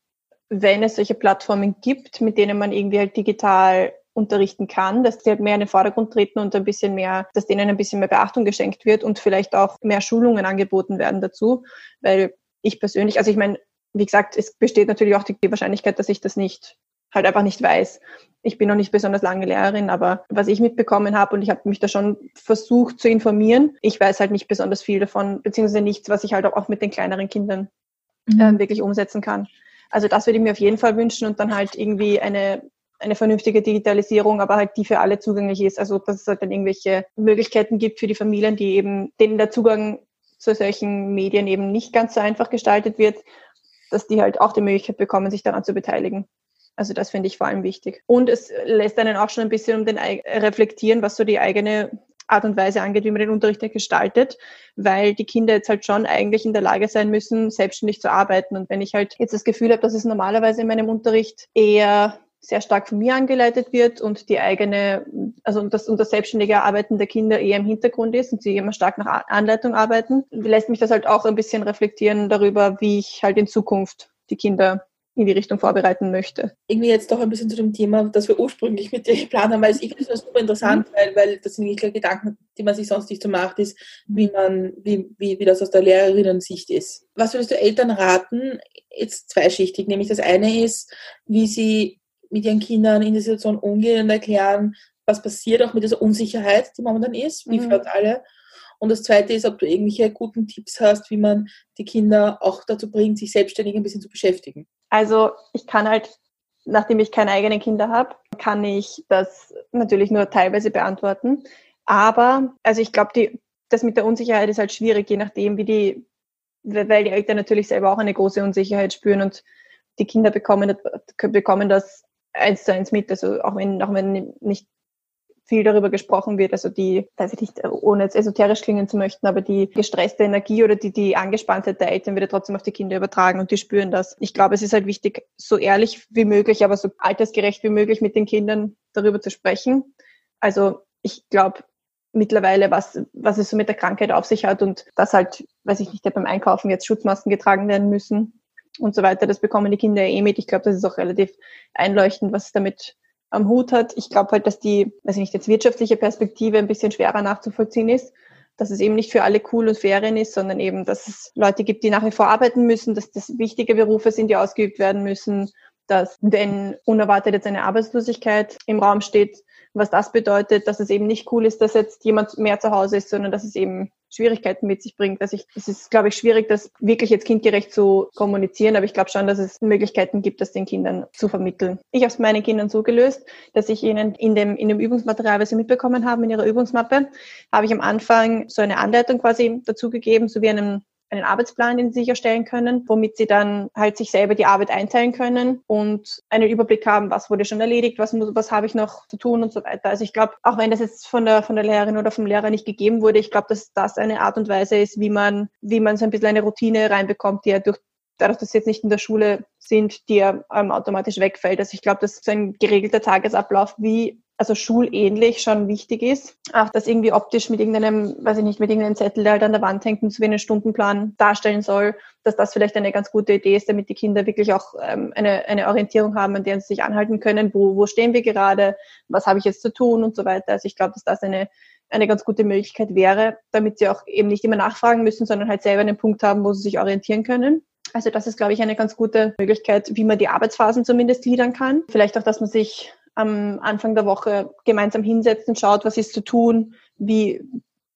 wenn es solche Plattformen gibt, mit denen man irgendwie halt digital unterrichten kann, dass die halt mehr in den Vordergrund treten und ein bisschen mehr, dass denen ein bisschen mehr Beachtung geschenkt wird und vielleicht auch mehr Schulungen angeboten werden dazu, weil ich persönlich, also ich meine, wie gesagt, es besteht natürlich auch die Wahrscheinlichkeit, dass ich das nicht halt einfach nicht weiß. Ich bin noch nicht besonders lange Lehrerin, aber was ich mitbekommen habe und ich habe mich da schon versucht zu informieren, ich weiß halt nicht besonders viel davon, beziehungsweise nichts, was ich halt auch mit den kleineren Kindern ähm, wirklich umsetzen kann. Also das würde ich mir auf jeden Fall wünschen und dann halt irgendwie eine, eine vernünftige Digitalisierung, aber halt die für alle zugänglich ist. Also dass es halt dann irgendwelche Möglichkeiten gibt für die Familien, die eben, denen der Zugang zu solchen Medien eben nicht ganz so einfach gestaltet wird, dass die halt auch die Möglichkeit bekommen, sich daran zu beteiligen. Also das finde ich vor allem wichtig. Und es lässt einen auch schon ein bisschen um den reflektieren, was so die eigene Art und Weise angeht, wie man den Unterricht gestaltet, weil die Kinder jetzt halt schon eigentlich in der Lage sein müssen, selbstständig zu arbeiten. Und wenn ich halt jetzt das Gefühl habe, dass es normalerweise in meinem Unterricht eher sehr stark von mir angeleitet wird und die eigene, also und das, das selbstständige Arbeiten der Kinder eher im Hintergrund ist und sie immer stark nach Anleitung arbeiten, lässt mich das halt auch ein bisschen reflektieren darüber, wie ich halt in Zukunft die Kinder in die Richtung vorbereiten möchte. irgendwie jetzt doch ein bisschen zu dem Thema, das wir ursprünglich mit dir geplant haben, weil ich finde das super interessant, weil, weil das sind wirklich Gedanken, die man sich sonst nicht so macht, ist, wie man, wie, wie, wie das aus der Lehrerinnen-Sicht ist. Was würdest du Eltern raten? Jetzt zweischichtig, nämlich das eine ist, wie sie mit ihren Kindern in der Situation umgehen und erklären, was passiert auch mit dieser Unsicherheit, die momentan ist, wie Mhm. für uns alle. Und das zweite ist, ob du irgendwelche guten Tipps hast, wie man die Kinder auch dazu bringt, sich selbstständig ein bisschen zu beschäftigen. Also ich kann halt, nachdem ich keine eigenen Kinder habe, kann ich das natürlich nur teilweise beantworten. Aber, also ich glaube, das mit der Unsicherheit ist halt schwierig, je nachdem, wie die, weil die Eltern natürlich selber auch eine große Unsicherheit spüren und die Kinder bekommen, bekommen das eins zu eins mit. Also auch wenn, auch wenn nicht viel darüber gesprochen wird, also die, weiß ich nicht, ohne jetzt esoterisch klingen zu möchten, aber die gestresste Energie oder die, die Angespanntheit der Eltern wird ja trotzdem auf die Kinder übertragen und die spüren das. Ich glaube, es ist halt wichtig, so ehrlich wie möglich, aber so altersgerecht wie möglich mit den Kindern darüber zu sprechen. Also ich glaube mittlerweile, was, was es so mit der Krankheit auf sich hat und dass halt, weiß ich nicht, beim Einkaufen jetzt Schutzmasken getragen werden müssen und so weiter, das bekommen die Kinder eh mit. Ich glaube, das ist auch relativ einleuchtend, was es damit am Hut hat. Ich glaube halt, dass die, weiß ich nicht, jetzt wirtschaftliche Perspektive ein bisschen schwerer nachzuvollziehen ist, dass es eben nicht für alle cool und Ferien ist, sondern eben, dass es Leute gibt, die nach wie vor arbeiten müssen, dass das wichtige Berufe sind, die ausgeübt werden müssen, dass wenn unerwartet jetzt eine Arbeitslosigkeit im Raum steht, was das bedeutet, dass es eben nicht cool ist, dass jetzt jemand mehr zu Hause ist, sondern dass es eben Schwierigkeiten mit sich bringt. Also ich, es ist, glaube ich, schwierig, das wirklich jetzt kindgerecht zu kommunizieren, aber ich glaube schon, dass es Möglichkeiten gibt, das den Kindern zu vermitteln. Ich habe es meinen Kindern so gelöst, dass ich ihnen in dem, in dem Übungsmaterial, was sie mitbekommen haben, in ihrer Übungsmappe, habe ich am Anfang so eine Anleitung quasi dazugegeben, sowie einen einen Arbeitsplan, den sie erstellen können, womit sie dann halt sich selber die Arbeit einteilen können und einen Überblick haben, was wurde schon erledigt, was muss, was habe ich noch zu tun und so weiter. Also ich glaube, auch wenn das jetzt von der von der Lehrerin oder vom Lehrer nicht gegeben wurde, ich glaube, dass das eine Art und Weise ist, wie man wie man so ein bisschen eine Routine reinbekommt, die ja durch dadurch, dass sie jetzt nicht in der Schule sind, die ja ähm, automatisch wegfällt. Also ich glaube, dass so ein geregelter Tagesablauf wie also schulähnlich schon wichtig ist. Auch das irgendwie optisch mit irgendeinem, weiß ich nicht, mit irgendeinem Zettel, der halt an der Wand hängt und so wie einen Stundenplan darstellen soll, dass das vielleicht eine ganz gute Idee ist, damit die Kinder wirklich auch ähm, eine, eine Orientierung haben, an der sie sich anhalten können, wo, wo stehen wir gerade, was habe ich jetzt zu tun und so weiter. Also ich glaube, dass das eine, eine ganz gute Möglichkeit wäre, damit sie auch eben nicht immer nachfragen müssen, sondern halt selber einen Punkt haben, wo sie sich orientieren können. Also das ist, glaube ich, eine ganz gute Möglichkeit, wie man die Arbeitsphasen zumindest gliedern kann. Vielleicht auch, dass man sich am Anfang der Woche gemeinsam hinsetzt und schaut, was ist zu tun, wie,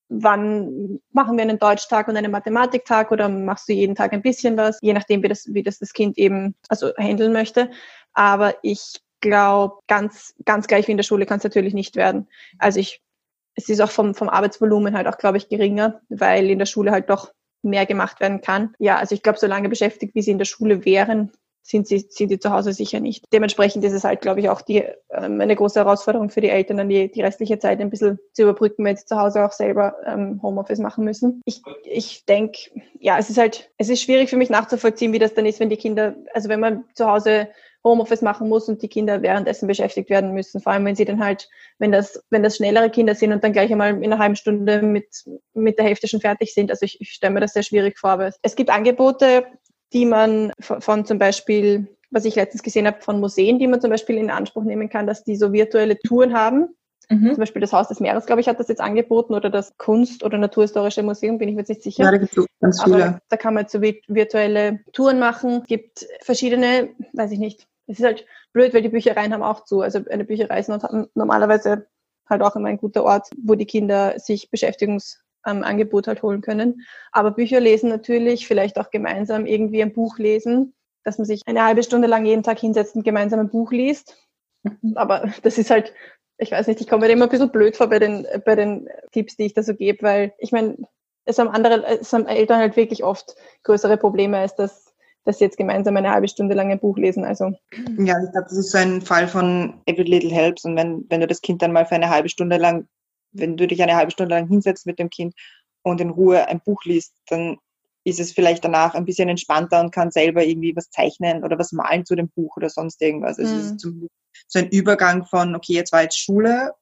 wann machen wir einen Deutschtag und einen Mathematiktag oder machst du jeden Tag ein bisschen was, je nachdem, wie das, wie das das Kind eben also handeln möchte. Aber ich glaube, ganz, ganz gleich wie in der Schule kann es natürlich nicht werden. Also ich, es ist auch vom, vom Arbeitsvolumen halt auch, glaube ich, geringer, weil in der Schule halt doch mehr gemacht werden kann. Ja, also ich glaube, so lange beschäftigt, wie sie in der Schule wären, sind sie, sind sie zu Hause sicher nicht. Dementsprechend ist es halt, glaube ich, auch die, ähm, eine große Herausforderung für die Eltern, die, die restliche Zeit ein bisschen zu überbrücken, wenn sie zu Hause auch selber ähm, Homeoffice machen müssen. Ich, ich denke, ja, es ist halt, es ist schwierig für mich nachzuvollziehen, wie das dann ist, wenn die Kinder, also wenn man zu Hause Homeoffice machen muss und die Kinder währenddessen beschäftigt werden müssen. Vor allem, wenn sie dann halt, wenn das, wenn das schnellere Kinder sind und dann gleich einmal in einer halben Stunde mit, mit der Hälfte schon fertig sind. Also ich, ich stelle mir das sehr schwierig vor. Aber es gibt Angebote, die man von, von zum Beispiel, was ich letztens gesehen habe, von Museen, die man zum Beispiel in Anspruch nehmen kann, dass die so virtuelle Touren haben. Mhm. Zum Beispiel das Haus des Meeres, glaube ich, hat das jetzt angeboten oder das Kunst- oder Naturhistorische Museum, bin ich mir jetzt nicht sicher. Ja, da gibt es ganz viele. Aber da kann man jetzt so virtuelle Touren machen. Es gibt verschiedene, weiß ich nicht. Es ist halt blöd, weil die Büchereien haben auch zu. Also eine Bücherei ist normalerweise halt auch immer ein guter Ort, wo die Kinder sich Beschäftigungs ähm, Angebot halt holen können. Aber Bücher lesen natürlich, vielleicht auch gemeinsam irgendwie ein Buch lesen, dass man sich eine halbe Stunde lang jeden Tag hinsetzt und gemeinsam ein Buch liest. Mhm. Aber das ist halt, ich weiß nicht, ich komme mir immer ein bisschen blöd vor bei den, bei den Tipps, die ich da so gebe, weil ich meine, es haben andere, es haben Eltern halt wirklich oft größere Probleme, als dass dass sie jetzt gemeinsam eine halbe Stunde lang ein Buch lesen. Also ja, ich glaube, das ist so ein Fall von Every Little Helps. Und wenn, wenn du das Kind dann mal für eine halbe Stunde lang wenn du dich eine halbe Stunde lang hinsetzt mit dem Kind und in Ruhe ein Buch liest, dann ist es vielleicht danach ein bisschen entspannter und kann selber irgendwie was zeichnen oder was malen zu dem Buch oder sonst irgendwas. Also mhm. es ist zum, so ein Übergang von, okay, jetzt war jetzt Schule,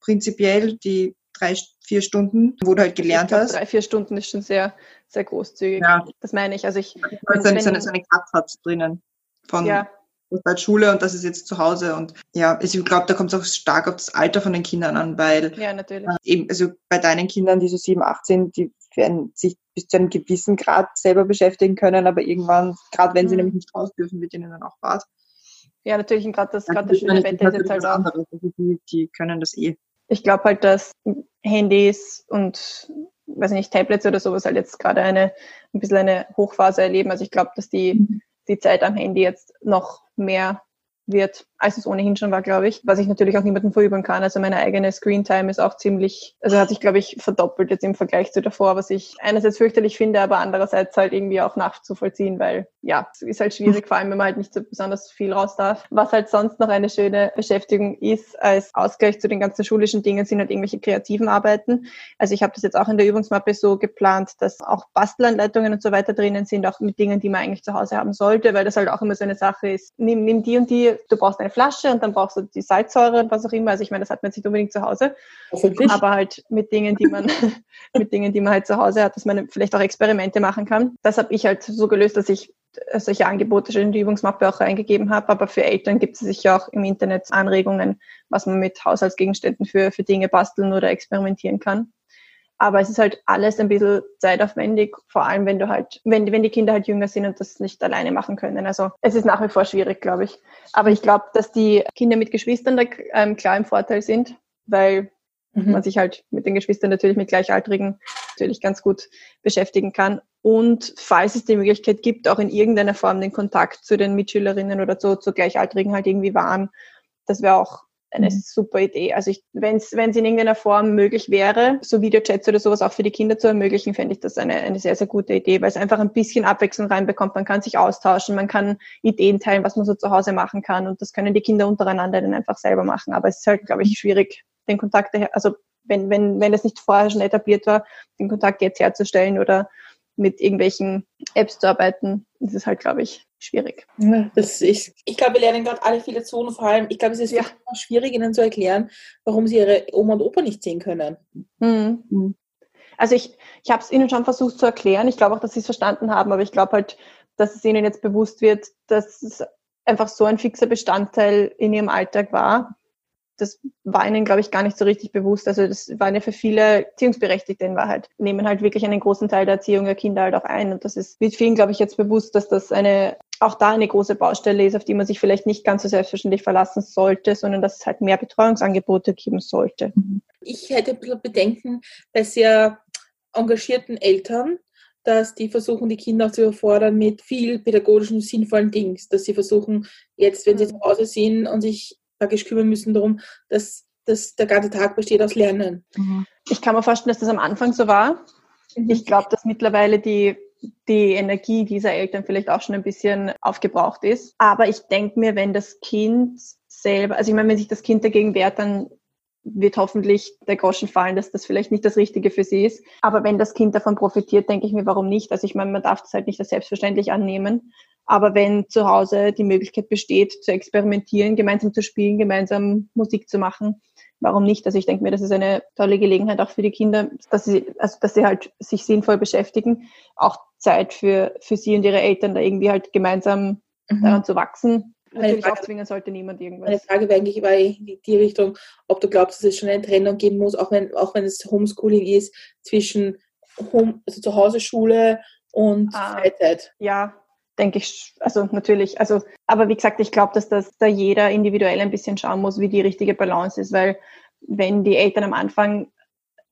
prinzipiell die drei, vier Stunden, wo du halt gelernt glaub, hast. Drei, vier Stunden ist schon sehr, sehr großzügig. Ja. Das meine ich. Also ich. Also wenn, so, eine, so eine Cut drinnen. Von, ja das halt Schule und das ist jetzt zu Hause. Und ja, also ich glaube, da kommt es auch stark auf das Alter von den Kindern an, weil ja, natürlich. Äh, eben, also bei deinen Kindern, die so sieben, acht sind, die werden sich bis zu einem gewissen Grad selber beschäftigen können, aber irgendwann, gerade wenn sie mhm. nämlich nicht raus dürfen, wird ihnen dann auch Bad. Ja, natürlich, und gerade das, gerade das schöne Wetter ist jetzt halt auch. Also die, die können das eh. Ich glaube halt, dass Handys und weiß nicht, Tablets oder sowas halt jetzt gerade eine ein bisschen eine Hochphase erleben. Also ich glaube, dass die mhm die Zeit am Handy jetzt noch mehr wird, als es ohnehin schon war, glaube ich. Was ich natürlich auch niemandem verüben kann. Also meine eigene Screentime ist auch ziemlich, also hat sich, glaube ich, verdoppelt jetzt im Vergleich zu davor, was ich einerseits fürchterlich finde, aber andererseits halt irgendwie auch nachzuvollziehen, weil ja, es ist halt schwierig, vor allem wenn man halt nicht so besonders viel raus darf. Was halt sonst noch eine schöne Beschäftigung ist, als Ausgleich zu den ganzen schulischen Dingen, sind halt irgendwelche kreativen Arbeiten. Also ich habe das jetzt auch in der Übungsmappe so geplant, dass auch Bastelanleitungen und so weiter drinnen sind, auch mit Dingen, die man eigentlich zu Hause haben sollte, weil das halt auch immer so eine Sache ist. Nimm, nimm die und die du brauchst eine Flasche und dann brauchst du die Salzsäure und was auch immer. Also ich meine, das hat man jetzt nicht unbedingt zu Hause. Aber halt mit Dingen, die man, mit Dingen, die man halt zu Hause hat, dass man vielleicht auch Experimente machen kann. Das habe ich halt so gelöst, dass ich solche Angebote schon in die Übungsmappe auch reingegeben habe. Aber für Eltern gibt es sicher auch im Internet Anregungen, was man mit Haushaltsgegenständen für, für Dinge basteln oder experimentieren kann. Aber es ist halt alles ein bisschen zeitaufwendig, vor allem wenn du halt, wenn, wenn die Kinder halt jünger sind und das nicht alleine machen können. Also es ist nach wie vor schwierig, glaube ich. Aber ich glaube, dass die Kinder mit Geschwistern da ähm, klar im Vorteil sind, weil mhm. man sich halt mit den Geschwistern natürlich mit Gleichaltrigen natürlich ganz gut beschäftigen kann. Und falls es die Möglichkeit gibt, auch in irgendeiner Form den Kontakt zu den Mitschülerinnen oder zu, zu Gleichaltrigen halt irgendwie wahren, das wäre auch eine mhm. super Idee. Also wenn es in irgendeiner Form möglich wäre, so Videochats oder sowas auch für die Kinder zu ermöglichen, fände ich das eine, eine sehr, sehr gute Idee, weil es einfach ein bisschen Abwechslung reinbekommt. Man kann sich austauschen, man kann Ideen teilen, was man so zu Hause machen kann und das können die Kinder untereinander dann einfach selber machen. Aber es ist halt, glaube ich, schwierig, den Kontakt, also wenn, wenn, wenn es nicht vorher schon etabliert war, den Kontakt jetzt herzustellen oder mit irgendwelchen Apps zu arbeiten, das ist halt, glaube ich, schwierig. Das ist, ich glaube, wir lernen gerade alle viele zu und vor allem, ich glaube, es ist ja. schwierig, ihnen zu erklären, warum sie ihre Oma und Opa nicht sehen können. Mhm. Also ich, ich habe es ihnen schon versucht zu erklären. Ich glaube auch, dass sie es verstanden haben, aber ich glaube halt, dass es ihnen jetzt bewusst wird, dass es einfach so ein fixer Bestandteil in ihrem Alltag war, das war ihnen, glaube ich, gar nicht so richtig bewusst. Also das war ja für viele Erziehungsberechtigte in Wahrheit, nehmen halt wirklich einen großen Teil der Erziehung der Kinder halt auch ein. Und das ist, wird vielen, glaube ich, jetzt bewusst, dass das eine auch da eine große Baustelle ist, auf die man sich vielleicht nicht ganz so selbstverständlich verlassen sollte, sondern dass es halt mehr Betreuungsangebote geben sollte. Ich hätte ein bisschen Bedenken bei sehr engagierten Eltern, dass die versuchen, die Kinder auch zu überfordern mit viel pädagogischen, sinnvollen Dingen. Dass sie versuchen, jetzt, wenn sie zu Hause sind und sich praktisch kümmern müssen darum, dass, dass der ganze Tag besteht aus Lernen. Ich kann mir vorstellen, dass das am Anfang so war. Mhm. Ich glaube, dass mittlerweile die, die Energie dieser Eltern vielleicht auch schon ein bisschen aufgebraucht ist. Aber ich denke mir, wenn das Kind selber, also ich meine, wenn sich das Kind dagegen wehrt, dann wird hoffentlich der Groschen fallen, dass das vielleicht nicht das Richtige für sie ist. Aber wenn das Kind davon profitiert, denke ich mir, warum nicht? Also ich meine, man darf das halt nicht als selbstverständlich annehmen. Aber wenn zu Hause die Möglichkeit besteht, zu experimentieren, gemeinsam zu spielen, gemeinsam Musik zu machen, warum nicht? Also ich denke mir, das ist eine tolle Gelegenheit auch für die Kinder, dass sie, also dass sie halt sich sinnvoll beschäftigen, auch Zeit für, für sie und ihre Eltern da irgendwie halt gemeinsam Mhm. daran zu wachsen. Meine Natürlich Frage- aufzwingen sollte niemand Meine irgendwas. Frage wäre eigentlich war in die Richtung, ob du glaubst, dass es schon eine Trennung geben muss, auch wenn, auch wenn es Homeschooling ist, zwischen Home, also zu Hause Schule und Ah. Freizeit. Ja, denke ich, also natürlich. Also, aber wie gesagt, ich glaube, dass das da jeder individuell ein bisschen schauen muss, wie die richtige Balance ist, weil wenn die Eltern am Anfang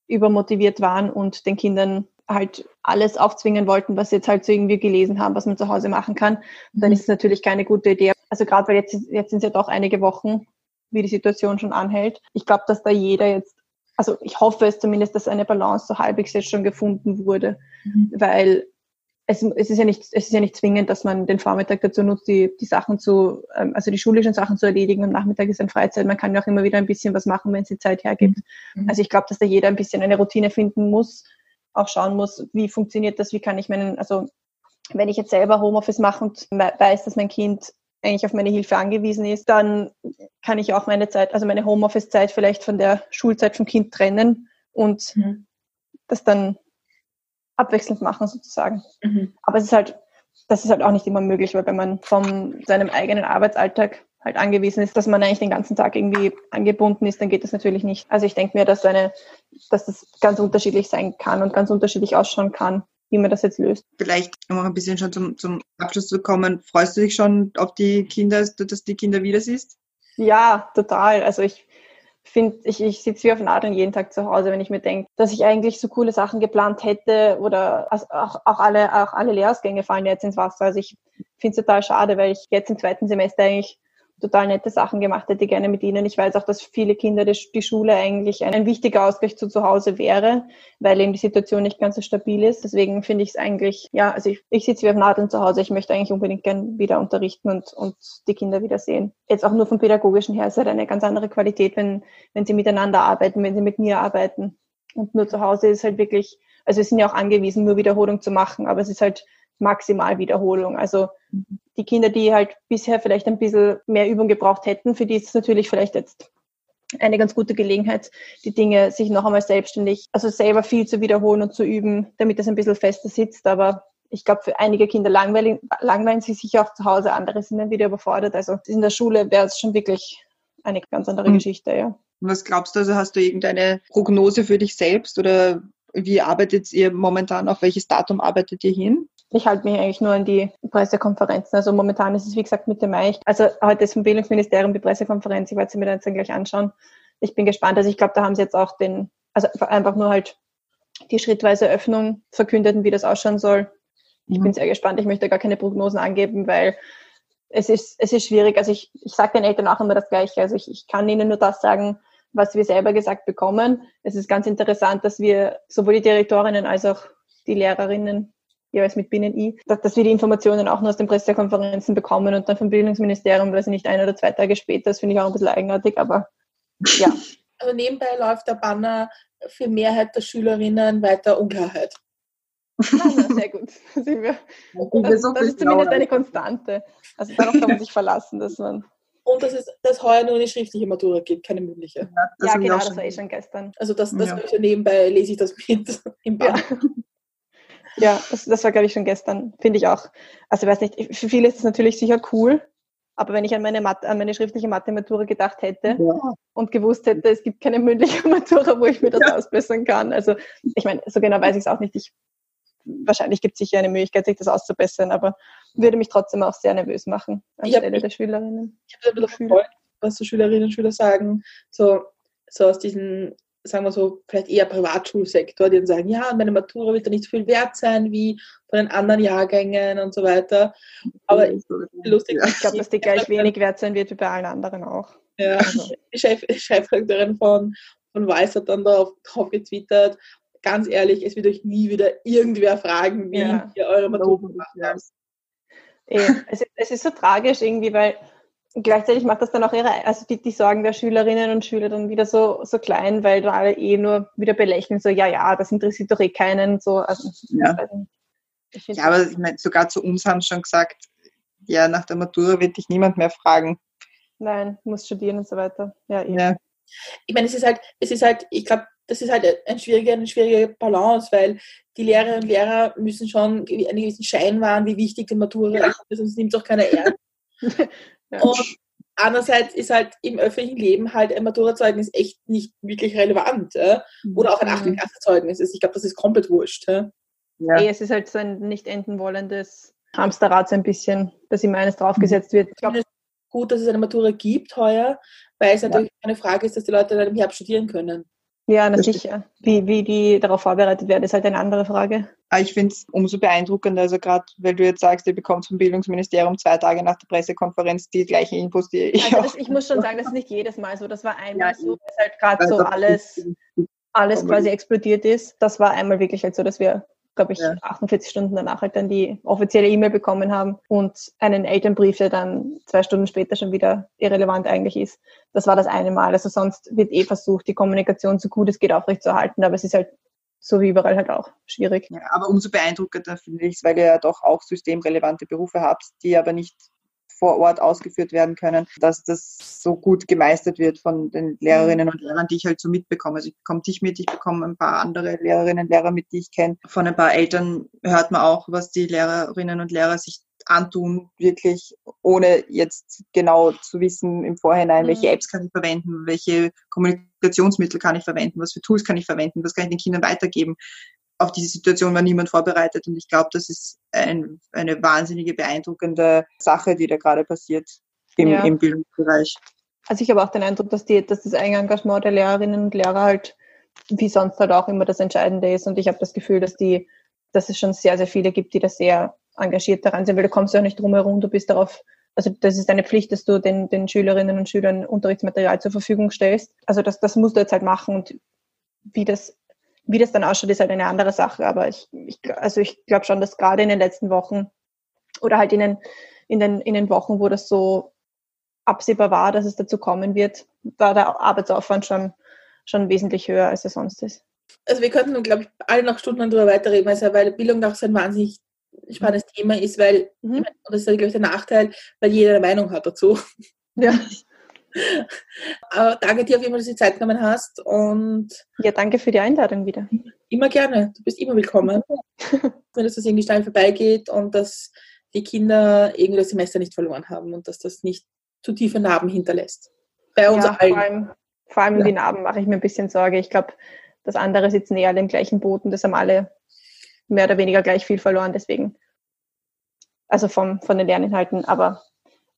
übermotiviert waren und den Kindern halt alles aufzwingen wollten, was sie jetzt halt so irgendwie gelesen haben, was man zu Hause machen kann, dann Mhm. ist es natürlich keine gute Idee. Also gerade weil jetzt, jetzt sind es ja doch einige Wochen, wie die Situation schon anhält. Ich glaube, dass da jeder jetzt, also ich hoffe es zumindest, dass eine Balance so halbwegs jetzt schon gefunden wurde, Mhm. weil es, es, ist ja nicht, es ist ja nicht zwingend, dass man den Vormittag dazu nutzt, die, die Sachen zu, ähm, also die schulischen Sachen zu erledigen. Am Nachmittag ist dann Freizeit. Man kann ja auch immer wieder ein bisschen was machen, wenn es die Zeit hergibt. Mhm. Also ich glaube, dass da jeder ein bisschen eine Routine finden muss, auch schauen muss, wie funktioniert das, wie kann ich meinen, also wenn ich jetzt selber Homeoffice mache und weiß, dass mein Kind eigentlich auf meine Hilfe angewiesen ist, dann kann ich auch meine Zeit, also meine Homeoffice-Zeit vielleicht von der Schulzeit vom Kind trennen und Mhm. das dann abwechselnd machen sozusagen. Mhm. Aber es ist halt, das ist halt auch nicht immer möglich, weil wenn man von seinem eigenen Arbeitsalltag halt angewiesen ist, dass man eigentlich den ganzen Tag irgendwie angebunden ist, dann geht das natürlich nicht. Also ich denke mir, dass eine, dass das ganz unterschiedlich sein kann und ganz unterschiedlich ausschauen kann, wie man das jetzt löst. Vielleicht, um auch ein bisschen schon zum, zum Abschluss zu kommen, freust du dich schon auf die Kinder, dass du die Kinder wieder siehst? Ja, total. Also ich finde, ich, ich sitze wie auf Nadeln jeden Tag zu Hause, wenn ich mir denke, dass ich eigentlich so coole Sachen geplant hätte oder auch, auch alle, auch alle Lehrausgänge fallen jetzt ins Wasser. Also ich finde es total schade, weil ich jetzt im zweiten Semester eigentlich total nette Sachen gemacht hätte, gerne mit ihnen. Ich weiß auch, dass viele Kinder die, Schule eigentlich ein, wichtiger Ausgleich zu zu Hause wäre, weil eben die Situation nicht ganz so stabil ist. Deswegen finde ich es eigentlich, ja, also ich, ich sitze wie auf Nadeln zu Hause. Ich möchte eigentlich unbedingt gern wieder unterrichten und, und die Kinder wieder sehen. Jetzt auch nur vom pädagogischen her ist halt eine ganz andere Qualität, wenn, wenn sie miteinander arbeiten, wenn sie mit mir arbeiten. Und nur zu Hause ist halt wirklich, also wir sind ja auch angewiesen, nur Wiederholung zu machen, aber es ist halt maximal Wiederholung. Also die Kinder, die halt bisher vielleicht ein bisschen mehr Übung gebraucht hätten, für die ist es natürlich vielleicht jetzt eine ganz gute Gelegenheit, die Dinge sich noch einmal selbstständig, also selber viel zu wiederholen und zu üben, damit das ein bisschen fester sitzt. Aber ich glaube, für einige Kinder langweilen, langweilen sie sich auch zu Hause, andere sind dann wieder überfordert. Also in der Schule wäre es schon wirklich eine ganz andere Mhm. Geschichte, ja. Was glaubst du, also hast du irgendeine Prognose für dich selbst oder wie arbeitet ihr momentan, auf welches Datum arbeitet ihr hin? Ich halte mich eigentlich nur an die Pressekonferenzen. Also momentan ist es, wie gesagt, Mitte Mai. Also heute ist vom Bildungsministerium die Pressekonferenz. Ich werde sie mir dann gleich anschauen. Ich bin gespannt. Also ich glaube, da haben sie jetzt auch den, also einfach nur halt die schrittweise Öffnung verkündet und wie das ausschauen soll. Ich Mhm. bin sehr gespannt. Ich möchte gar keine Prognosen angeben, weil es ist, es ist schwierig. Also ich, ich sage den Eltern auch immer das Gleiche. Also ich, ich kann ihnen nur das sagen, was wir selber gesagt bekommen. Es ist ganz interessant, dass wir sowohl die Direktorinnen als auch die Lehrerinnen jeweils mit Binnen-I, dass, dass wir die Informationen auch nur aus den Pressekonferenzen bekommen und dann vom Bildungsministerium, weiß ich nicht, ein oder zwei Tage später. Das finde ich auch ein bisschen eigenartig, aber ja. Also nebenbei läuft der Banner für Mehrheit der Schülerinnen weiter Unklarheit. Ah, sehr gut. Da sind wir- Das, das ist zumindest eine Konstante. Also darauf kann man sich verlassen, dass man. Und dass es dass heuer nur eine schriftliche Matura gibt, keine mündliche. Das ja, ich genau, das war eh schon gestern. Also das, das Ja. ja nebenbei, lese ich das mit im Ja. Ja, das, das war, glaube ich, schon gestern, finde ich auch. Also ich weiß nicht, für viele ist es natürlich sicher cool, Aber wenn ich an meine, Mathe, an meine schriftliche Mathematura gedacht hätte Ja. und gewusst hätte, es gibt keine mündliche Matura, wo ich mir das Ja. ausbessern kann. Also ich meine, so genau weiß ich es auch nicht. Ich, wahrscheinlich gibt es sicher eine Möglichkeit, sich das auszubessern, aber würde mich trotzdem auch sehr nervös machen Ich hab anstelle der Schülerinnen. Ich habe ein bisschen Schüler. was so Schülerinnen und Schüler sagen, so, so aus diesem, sagen wir so, vielleicht eher Privatschulsektor, die dann sagen, ja, meine Matura wird da nicht so viel wert sein wie von den anderen Jahrgängen und so weiter. Aber lustig, Ja. Ich glaube, dass die gleich wenig wert sein wird wie bei allen anderen auch. Ja, Also, die Chef, Chefredakteurin von, von Weiß hat dann darauf drauf getwittert, ganz ehrlich, es wird euch nie wieder irgendwer fragen, wie Ja. ihr eure Matura gemacht habt. es, ist, es ist so tragisch irgendwie, weil gleichzeitig macht das dann auch ihre, also die, die Sorgen der Schülerinnen und Schüler dann wieder so, so klein, weil dann alle eh nur wieder belächeln, so, ja, ja, das interessiert doch eh keinen, so, also, Ja. ich Ja, aber ich meine, sogar zu uns haben sie schon gesagt, ja, nach der Matura wird dich niemand mehr fragen. Nein, muss studieren und so weiter. Ja, eh. Ja, ich meine, es ist halt, es ist halt, ich glaube, das ist halt ein schwieriger, eine schwierige Balance, weil die Lehrerinnen und Lehrer müssen schon einen gewissen Schein wahren, wie wichtig die Matura ist, sonst nimmt es auch keiner ernst. Ja. Und andererseits ist halt im öffentlichen Leben halt ein Maturazeugnis echt nicht wirklich relevant. Ja? Oder auch ein Mhm. 8. Klassezeugnis. Ich glaube, das ist komplett wurscht. Ja? ja. Eh, es ist halt so ein nicht enden wollendes Hamsterrad so ein bisschen, dass immer eines draufgesetzt wird. Ich glaube, Gut, dass es eine Matura gibt heuer, weil es natürlich eine Frage ist, dass die Leute dann im Herbst studieren können. Ja, na Das sicher. Wie, wie die darauf vorbereitet werden, ist halt eine andere Frage. Aber ich finde es umso beeindruckender, also gerade, weil du jetzt sagst, ihr bekommt vom Bildungsministerium zwei Tage nach der Pressekonferenz die gleichen Infos, die ich Also das, ich muss schon sagen, das ist nicht jedes Mal so. Das war einmal Ja, so, dass halt gerade so alles, alles quasi explodiert ist. Das war einmal wirklich halt so, dass wir, glaube ich, Ja. 48 Stunden danach halt dann die offizielle E-Mail bekommen haben und einen Elternbrief, der dann zwei Stunden später schon wieder irrelevant eigentlich ist. Das war das eine Mal. Also sonst wird eh versucht, die Kommunikation so gut es geht aufrechtzuerhalten, aber es ist halt so wie überall halt auch schwierig. Ja, aber umso beeindruckender finde ich es, weil ihr ja doch auch systemrelevante Berufe habt, die aber nicht vor Ort ausgeführt werden können, dass das so gut gemeistert wird von den Lehrerinnen und Lehrern, die ich halt so mitbekomme. Also ich bekomme dich mit, ich bekomme ein paar andere Lehrerinnen und Lehrer mit, die ich kenne. Von ein paar Eltern hört man auch, was die Lehrerinnen und Lehrer sich antun, wirklich ohne jetzt genau zu wissen im Vorhinein, Mhm. welche Apps kann ich verwenden, welche Kommunikationsmittel kann ich verwenden, was für Tools kann ich verwenden, was kann ich den Kindern weitergeben. Auf diese Situation war niemand vorbereitet und ich glaube, das ist ein, eine wahnsinnige, beeindruckende Sache, die da gerade passiert im, Ja. im Bildungsbereich. Also ich habe auch den Eindruck, dass, die, dass das Engagement der Lehrerinnen und Lehrer halt wie sonst halt auch immer das Entscheidende ist. Und ich habe das Gefühl, dass die, dass es schon sehr, sehr viele gibt, die da sehr engagiert daran sind, weil du kommst ja auch nicht drum herum, du bist darauf, also das ist deine Pflicht, dass du den, den Schülerinnen und Schülern Unterrichtsmaterial zur Verfügung stellst. Also das, das musst du jetzt halt machen und wie das, wie das dann ausschaut, ist halt eine andere Sache. Aber ich, ich also ich glaube schon, dass gerade in den letzten Wochen oder halt in den, in den, in den Wochen, wo das so absehbar war, dass es dazu kommen wird, war der Arbeitsaufwand schon, schon wesentlich höher, als er sonst ist. Also wir könnten, glaube ich, alle noch stundenlang darüber weiterreden, also, weil Bildung auch so ein wahnsinnig spannendes Thema ist, weil, Mhm. das ist, glaube ich, der Nachteil, weil jeder eine Meinung hat dazu. Ja. Aber danke dir auf jeden Fall, dass du die Zeit genommen hast und ja, danke für die Einladung wieder. immer gerne. Du bist immer willkommen. Wenn das irgendwie schnell vorbeigeht und dass die Kinder irgendwie das Semester nicht verloren haben und dass das nicht zu tiefe Narben hinterlässt. Bei uns Ja, vor allen. allem, vor allem Ja. die Narben mache ich mir ein bisschen Sorge. Ich glaube, das andere sitzen eh alle im gleichen Boot und das haben alle mehr oder weniger gleich viel verloren, deswegen. Also vom, von den Lerninhalten. Aber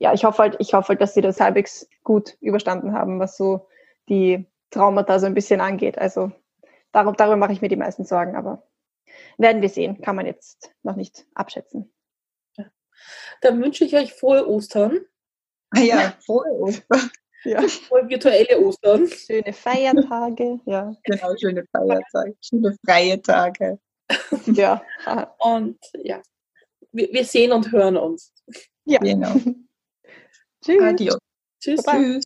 ja, ich hoffe halt, ich hoffe halt, dass sie das halbwegs gut überstanden haben, was so die Traumata so ein bisschen angeht. Also darum, darüber mache ich mir die meisten Sorgen, aber werden wir sehen. Kann man jetzt noch nicht abschätzen. Dann wünsche ich euch frohe Ostern, Ah ja, frohe Ostern. Ja. frohe virtuelle Ostern. Schöne Feiertage, ja. Genau, schöne Feiertage, schöne freie Tage. Ja. Und ja, wir, wir sehen und hören uns. ja. Genau. Tschüss. Adios. Tschüss. Tschüss.